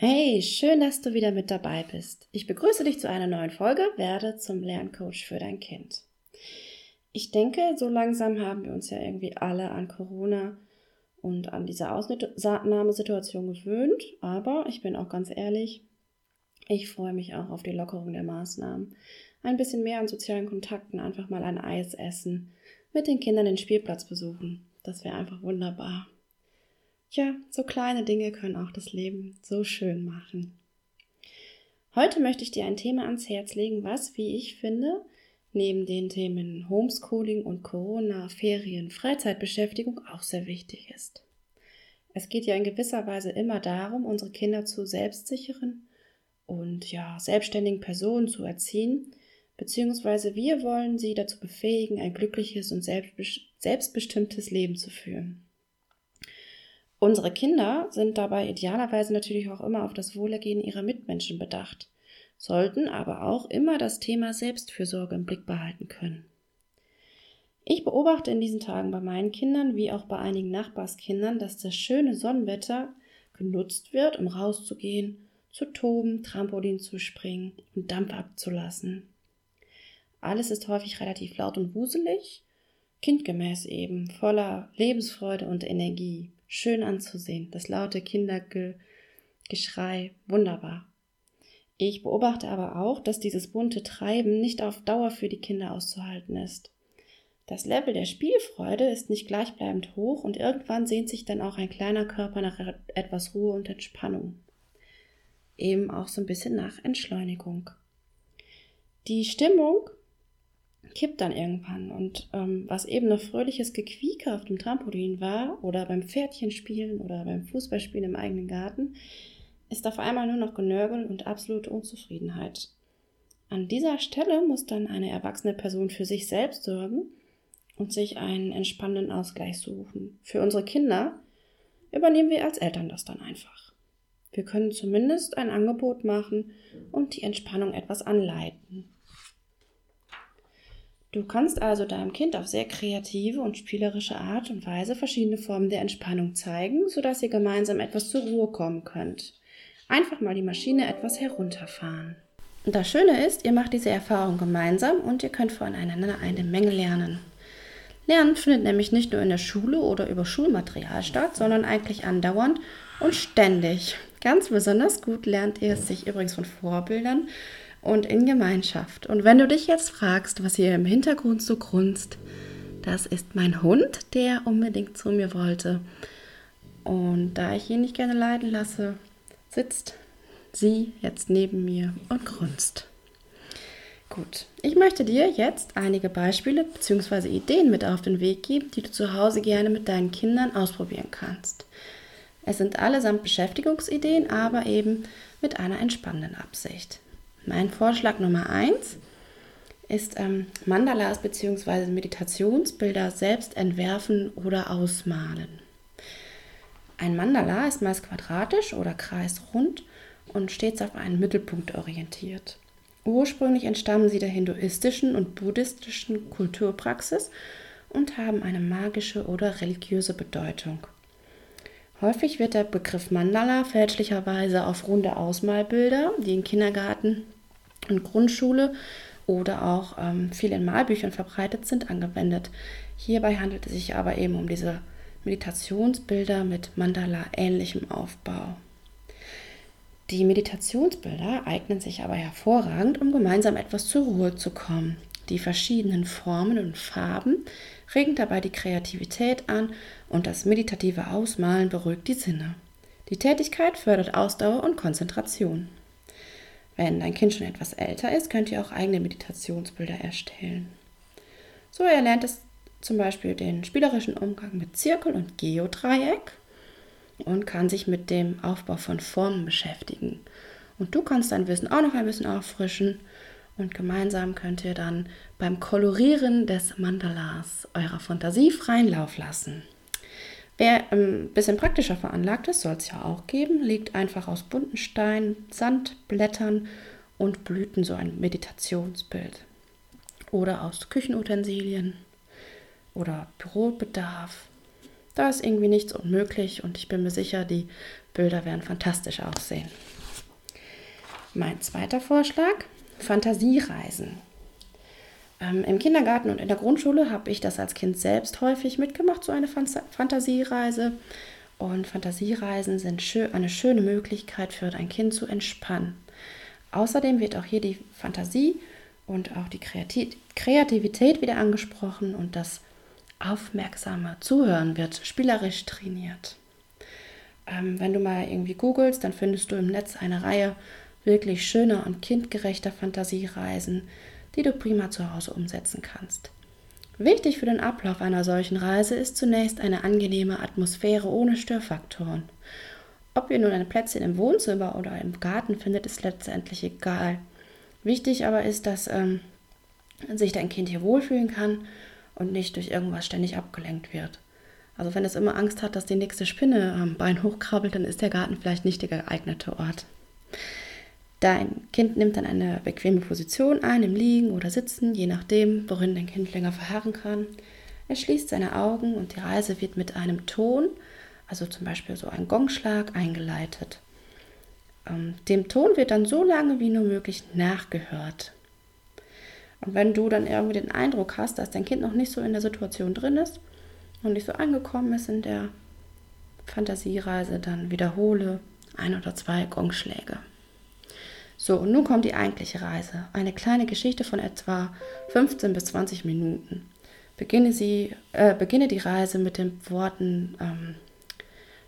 Hey, schön, dass du wieder mit dabei bist. Ich begrüße dich zu einer neuen Folge Werde zum Lerncoach für dein Kind. Ich denke, so langsam haben wir uns ja irgendwie alle an Corona und an diese Ausnahmesituation gewöhnt, aber ich bin auch ganz ehrlich, ich freue mich auch auf die Lockerung der Maßnahmen. Ein bisschen mehr an sozialen Kontakten, einfach mal ein Eis essen, mit den Kindern den Spielplatz besuchen. Das wäre einfach wunderbar. Ja, so kleine Dinge können auch das Leben so schön machen. Heute möchte ich dir ein Thema ans Herz legen, was, wie ich finde, neben den Themen Homeschooling und Corona, Ferien, Freizeitbeschäftigung auch sehr wichtig ist. Es geht ja in gewisser Weise immer darum, unsere Kinder zu selbstsicheren und ja, selbstständigen Personen zu erziehen, beziehungsweise wir wollen sie dazu befähigen, ein glückliches und selbstbestimmtes Leben zu führen. Unsere Kinder sind dabei idealerweise natürlich auch immer auf das Wohlergehen ihrer Mitmenschen bedacht, sollten aber auch immer das Thema Selbstfürsorge im Blick behalten können. Ich beobachte in diesen Tagen bei meinen Kindern wie auch bei einigen Nachbarskindern, dass das schöne Sonnenwetter genutzt wird, um rauszugehen, zu toben, Trampolin zu springen und Dampf abzulassen. Alles ist häufig relativ laut und wuselig, kindgemäß eben, voller Lebensfreude und Energie schön anzusehen, das laute Kindergeschrei, wunderbar. Ich beobachte aber auch, dass dieses bunte Treiben nicht auf Dauer für die Kinder auszuhalten ist. Das Level der Spielfreude ist nicht gleichbleibend hoch und irgendwann sehnt sich dann auch ein kleiner Körper nach etwas Ruhe und Entspannung. Eben auch so ein bisschen nach Entschleunigung. Die Stimmung kippt dann irgendwann. Und ähm, was eben noch fröhliches Gequieke auf dem Trampolin war oder beim Pferdchenspielen oder beim Fußballspielen im eigenen Garten, ist auf einmal nur noch Genörgel und absolute Unzufriedenheit. An dieser Stelle muss dann eine erwachsene Person für sich selbst sorgen und sich einen entspannenden Ausgleich suchen. Für unsere Kinder übernehmen wir als Eltern das dann einfach. Wir können zumindest ein Angebot machen und die Entspannung etwas anleiten. Du kannst also deinem Kind auf sehr kreative und spielerische Art und Weise verschiedene Formen der Entspannung zeigen, sodass ihr gemeinsam etwas zur Ruhe kommen könnt. Einfach mal die Maschine etwas herunterfahren. Und das Schöne ist, ihr macht diese Erfahrung gemeinsam und ihr könnt voneinander eine Menge lernen. Lernen findet nämlich nicht nur in der Schule oder über Schulmaterial statt, sondern eigentlich andauernd und ständig. Ganz besonders gut lernt ihr es sich übrigens von Vorbildern und in Gemeinschaft. Und wenn du dich jetzt fragst, was hier im Hintergrund so grunzt, das ist mein Hund, der unbedingt zu mir wollte. Und da ich ihn nicht gerne leiden lasse, sitzt sie jetzt neben mir und grunzt. Gut, ich möchte dir jetzt einige Beispiele bzw. Ideen mit auf den Weg geben, die du zu Hause gerne mit deinen Kindern ausprobieren kannst. Es sind allesamt Beschäftigungsideen, aber eben mit einer entspannenden Absicht. Mein Vorschlag Nummer eins ist ähm, Mandalas bzw. Meditationsbilder selbst entwerfen oder ausmalen. Ein Mandala ist meist quadratisch oder kreisrund und stets auf einen Mittelpunkt orientiert. Ursprünglich entstammen sie der hinduistischen und buddhistischen Kulturpraxis und haben eine magische oder religiöse Bedeutung. Häufig wird der Begriff Mandala fälschlicherweise auf runde Ausmalbilder, die in Kindergarten und Grundschule oder auch ähm, viel in Malbüchern verbreitet sind, angewendet. Hierbei handelt es sich aber eben um diese Meditationsbilder mit Mandala-ähnlichem Aufbau. Die Meditationsbilder eignen sich aber hervorragend, um gemeinsam etwas zur Ruhe zu kommen. Die verschiedenen Formen und Farben regen dabei die Kreativität an und das meditative Ausmalen beruhigt die Sinne. Die Tätigkeit fördert Ausdauer und Konzentration. Wenn dein Kind schon etwas älter ist, könnt ihr auch eigene Meditationsbilder erstellen. So erlernt es zum Beispiel den spielerischen Umgang mit Zirkel und Geodreieck und kann sich mit dem Aufbau von Formen beschäftigen. Und du kannst dein Wissen auch noch ein bisschen auffrischen und gemeinsam könnt ihr dann beim Kolorieren des Mandalas eurer Fantasie freien Lauf lassen. Wer ein bisschen praktischer veranlagt ist, soll es ja auch geben, legt einfach aus bunten Steinen, Sand, Blättern und Blüten so ein Meditationsbild. Oder aus Küchenutensilien oder Bürobedarf. Da ist irgendwie nichts unmöglich und ich bin mir sicher, die Bilder werden fantastisch aussehen. Mein zweiter Vorschlag, Fantasiereisen. Ähm, Im Kindergarten und in der Grundschule habe ich das als Kind selbst häufig mitgemacht, so eine Fantasiereise. Und Fantasiereisen sind schön, eine schöne Möglichkeit für ein Kind zu entspannen. Außerdem wird auch hier die Fantasie und auch die Kreativität wieder angesprochen und das aufmerksame Zuhören wird spielerisch trainiert. Ähm, wenn du mal irgendwie googelst, dann findest du im Netz eine Reihe wirklich schöner und kindgerechter Fantasiereisen, die du prima zu Hause umsetzen kannst. Wichtig für den Ablauf einer solchen Reise ist zunächst eine angenehme Atmosphäre ohne Störfaktoren. Ob ihr nun ein Plätzchen im Wohnzimmer oder im Garten findet, ist letztendlich egal. Wichtig aber ist, dass ähm, sich dein Kind hier wohlfühlen kann und nicht durch irgendwas ständig abgelenkt wird. Also wenn es immer Angst hat, dass die nächste Spinne am Bein hochkrabbelt, dann ist der Garten vielleicht nicht der geeignete Ort. Dein Kind nimmt dann eine bequeme Position ein, im Liegen oder Sitzen, je nachdem, worin dein Kind länger verharren kann. Er schließt seine Augen und die Reise wird mit einem Ton, also zum Beispiel so ein Gongschlag, eingeleitet. Ähm, dem Ton wird dann so lange wie nur möglich nachgehört. Und wenn du dann irgendwie den Eindruck hast, dass dein Kind noch nicht so in der Situation drin ist und nicht so angekommen ist in der Fantasiereise, dann wiederhole ein oder zwei Gongschläge. So, und nun kommt die eigentliche Reise. Eine kleine Geschichte von etwa 15 bis 20 Minuten. Beginne, sie, äh, beginne die Reise mit den Worten, ähm,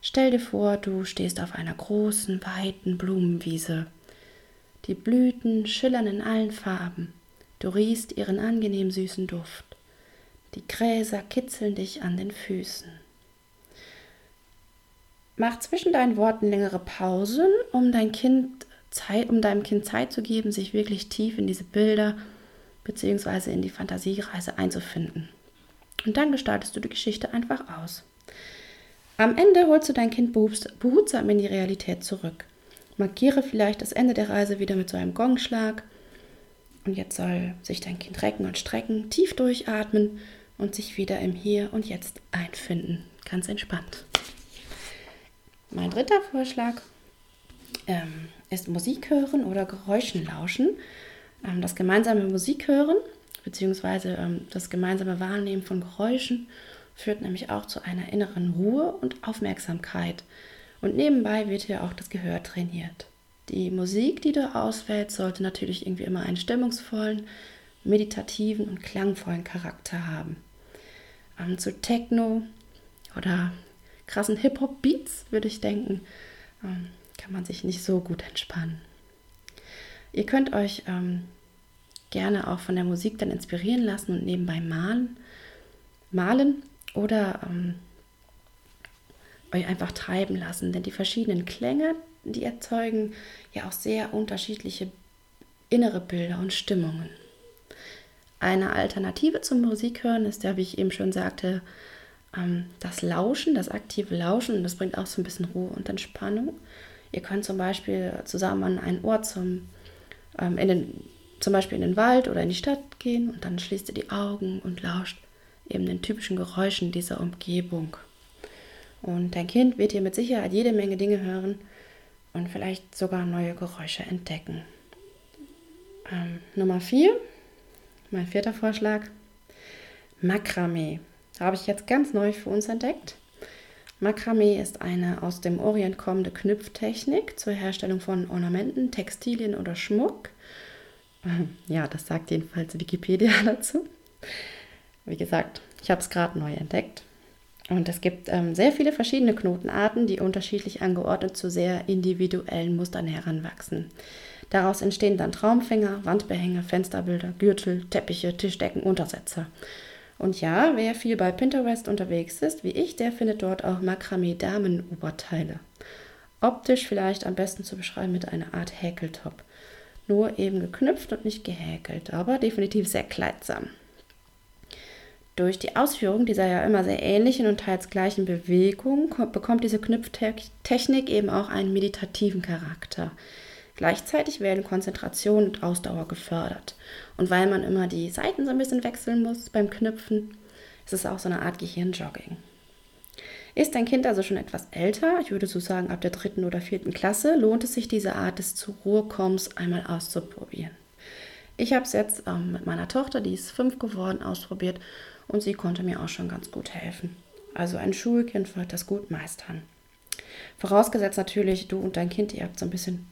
stell dir vor, du stehst auf einer großen, weiten Blumenwiese. Die Blüten schillern in allen Farben. Du riechst ihren angenehm süßen Duft. Die Gräser kitzeln dich an den Füßen. Mach zwischen deinen Worten längere Pausen, um dein Kind Zeit, um deinem Kind Zeit zu geben, sich wirklich tief in diese Bilder bzw. in die Fantasiereise einzufinden. Und dann gestaltest du die Geschichte einfach aus. Am Ende holst du dein Kind behutsam in die Realität zurück. Markiere vielleicht das Ende der Reise wieder mit so einem Gongschlag. Und jetzt soll sich dein Kind recken und strecken, tief durchatmen und sich wieder im Hier und Jetzt einfinden. Ganz entspannt. Mein dritter Vorschlag ähm, ist Musik hören oder Geräuschen lauschen. Ähm, das gemeinsame Musik hören bzw. Ähm, das gemeinsame Wahrnehmen von Geräuschen führt nämlich auch zu einer inneren Ruhe und Aufmerksamkeit. Und nebenbei wird hier auch das Gehör trainiert. Die Musik, die du auswählst, sollte natürlich irgendwie immer einen stimmungsvollen, meditativen und klangvollen Charakter haben. Ähm, zu Techno oder krassen Hip-Hop-Beats würde ich denken, kann man sich nicht so gut entspannen. Ihr könnt euch ähm, gerne auch von der Musik dann inspirieren lassen und nebenbei malen, malen oder ähm, euch einfach treiben lassen, denn die verschiedenen Klänge, die erzeugen ja auch sehr unterschiedliche innere Bilder und Stimmungen. Eine Alternative zum Musikhören ist ja, wie ich eben schon sagte, ähm, das Lauschen, das aktive Lauschen und das bringt auch so ein bisschen Ruhe und Entspannung. Ihr könnt zum Beispiel zusammen an einen Ort zum, ähm, in den, zum Beispiel in den Wald oder in die Stadt gehen und dann schließt ihr die Augen und lauscht eben den typischen Geräuschen dieser Umgebung. Und dein Kind wird hier mit Sicherheit jede Menge Dinge hören und vielleicht sogar neue Geräusche entdecken. Ähm, Nummer 4, mein vierter Vorschlag, Makramee. Habe ich jetzt ganz neu für uns entdeckt. Makramee ist eine aus dem Orient kommende Knüpftechnik zur Herstellung von Ornamenten, Textilien oder Schmuck. Ja, das sagt jedenfalls Wikipedia dazu. Wie gesagt, ich habe es gerade neu entdeckt. Und es gibt ähm, sehr viele verschiedene Knotenarten, die unterschiedlich angeordnet zu sehr individuellen Mustern heranwachsen. Daraus entstehen dann Traumfänger, Wandbehänge, Fensterbilder, Gürtel, Teppiche, Tischdecken, Untersetzer. Und ja, wer viel bei Pinterest unterwegs ist, wie ich, der findet dort auch Makramee-Damenoberteile. Optisch vielleicht am besten zu beschreiben mit einer Art Häkeltop. Nur eben geknüpft und nicht gehäkelt, aber definitiv sehr kleidsam. Durch die Ausführung dieser ja immer sehr ähnlichen und teils gleichen Bewegungen bekommt diese Knüpftechnik eben auch einen meditativen Charakter. Gleichzeitig werden Konzentration und Ausdauer gefördert. Und weil man immer die Seiten so ein bisschen wechseln muss beim Knüpfen, ist es auch so eine Art Gehirnjogging. Ist dein Kind also schon etwas älter, ich würde so sagen ab der dritten oder vierten Klasse, lohnt es sich, diese Art des zur Ruhe kommens einmal auszuprobieren. Ich habe es jetzt ähm, mit meiner Tochter, die ist fünf geworden, ausprobiert und sie konnte mir auch schon ganz gut helfen. Also ein Schulkind wird das gut meistern. Vorausgesetzt natürlich, du und dein Kind, ihr habt so ein bisschen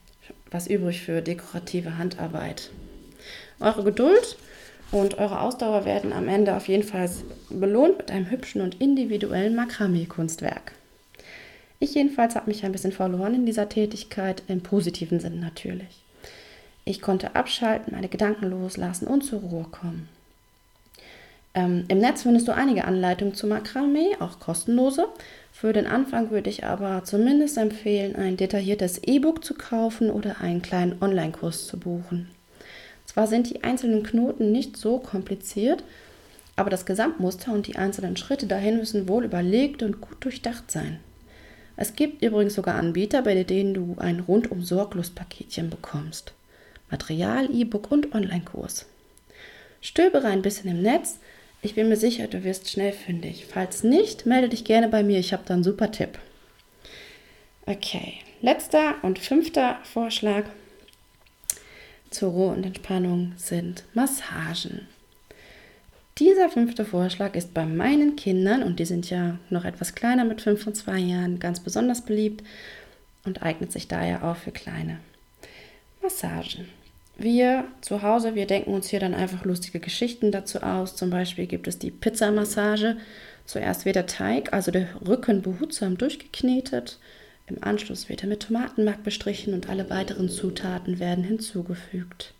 was übrig für dekorative Handarbeit. Eure Geduld und eure Ausdauer werden am Ende auf jeden Fall belohnt mit einem hübschen und individuellen Makramee-Kunstwerk. Ich jedenfalls habe mich ein bisschen verloren in dieser Tätigkeit, im positiven Sinn natürlich. Ich konnte abschalten, meine Gedanken loslassen und zur Ruhe kommen. Ähm, Im Netz findest du einige Anleitungen zu Makramee, auch kostenlose. Für den Anfang würde ich aber zumindest empfehlen, ein detailliertes E-Book zu kaufen oder einen kleinen Online-Kurs zu buchen. Zwar sind die einzelnen Knoten nicht so kompliziert, aber das Gesamtmuster und die einzelnen Schritte dahin müssen wohl überlegt und gut durchdacht sein. Es gibt übrigens sogar Anbieter, bei denen du ein rundum sorglos Paketchen bekommst. Material, E-Book und Online-Kurs. Stöbere ein bisschen im Netz, ich bin mir sicher, du wirst schnell fündig. Falls nicht, melde dich gerne bei mir. Ich habe da einen super Tipp. Okay, letzter und fünfter Vorschlag zur Ruhe und Entspannung sind Massagen. Dieser fünfte Vorschlag ist bei meinen Kindern, und die sind ja noch etwas kleiner mit fünf und zwei Jahren, ganz besonders beliebt und eignet sich daher auch für kleine Massagen. Wir zu Hause, wir denken uns hier dann einfach lustige Geschichten dazu aus. Zum Beispiel gibt es die Pizzamassage. Zuerst wird der Teig, also der Rücken, behutsam durchgeknetet. Im Anschluss wird er mit Tomatenmark bestrichen und alle weiteren Zutaten werden hinzugefügt.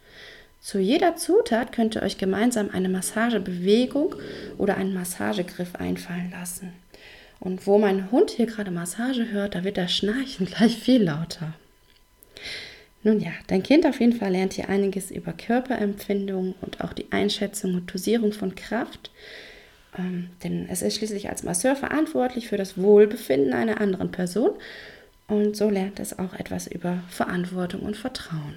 Zu jeder Zutat könnt ihr euch gemeinsam eine Massagebewegung oder einen Massagegriff einfallen lassen. Und wo mein Hund hier gerade Massage hört, da wird das Schnarchen gleich viel lauter. Nun ja, dein Kind auf jeden Fall lernt hier einiges über Körperempfindung und auch die Einschätzung und Dosierung von Kraft. Ähm, denn es ist schließlich als Masseur verantwortlich für das Wohlbefinden einer anderen Person und so lernt es auch etwas über Verantwortung und Vertrauen.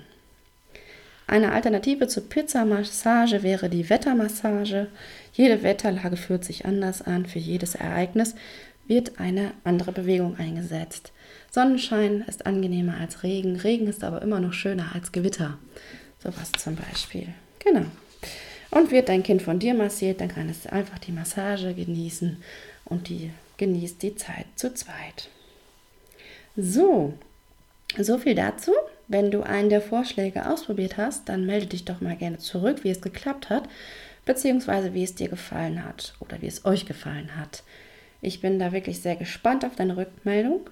Eine Alternative zur Pizzamassage wäre die Wettermassage. Jede Wetterlage fühlt sich anders an. Für jedes Ereignis wird eine andere Bewegung eingesetzt. Sonnenschein ist angenehmer als Regen, Regen ist aber immer noch schöner als Gewitter. Sowas zum Beispiel. Genau. Und wird dein Kind von dir massiert, dann kann es einfach die Massage genießen und die genießt die Zeit zu zweit. So, so viel dazu. Wenn du einen der Vorschläge ausprobiert hast, dann melde dich doch mal gerne zurück, wie es geklappt hat, beziehungsweise wie es dir gefallen hat oder wie es euch gefallen hat. Ich bin da wirklich sehr gespannt auf deine Rückmeldung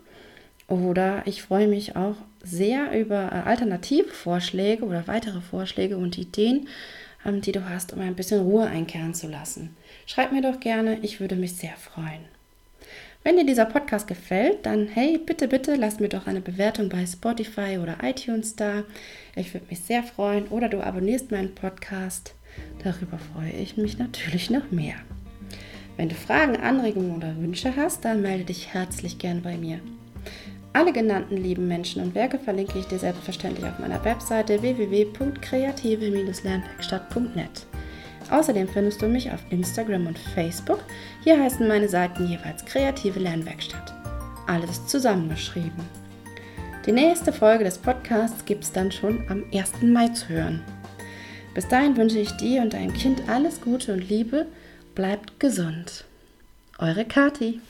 oder ich freue mich auch sehr über äh, alternative Vorschläge oder weitere Vorschläge und Ideen, ähm, die du hast, um ein bisschen Ruhe einkehren zu lassen. Schreib mir doch gerne, ich würde mich sehr freuen. Wenn dir dieser Podcast gefällt, dann hey, bitte, bitte lass mir doch eine Bewertung bei Spotify oder iTunes da. Ich würde mich sehr freuen. Oder du abonnierst meinen Podcast. Darüber freue ich mich natürlich noch mehr. Wenn du Fragen, Anregungen oder Wünsche hast, dann melde dich herzlich gern bei mir. Alle genannten lieben Menschen und Werke verlinke ich dir selbstverständlich auf meiner Webseite www.kreative-lernwerkstatt.net. Außerdem findest du mich auf Instagram und Facebook. Hier heißen meine Seiten jeweils Kreative Lernwerkstatt. Alles zusammengeschrieben. Die nächste Folge des Podcasts gibt es dann schon am 1. Mai zu hören. Bis dahin wünsche ich dir und deinem Kind alles Gute und Liebe. Bleibt gesund. Eure Kati.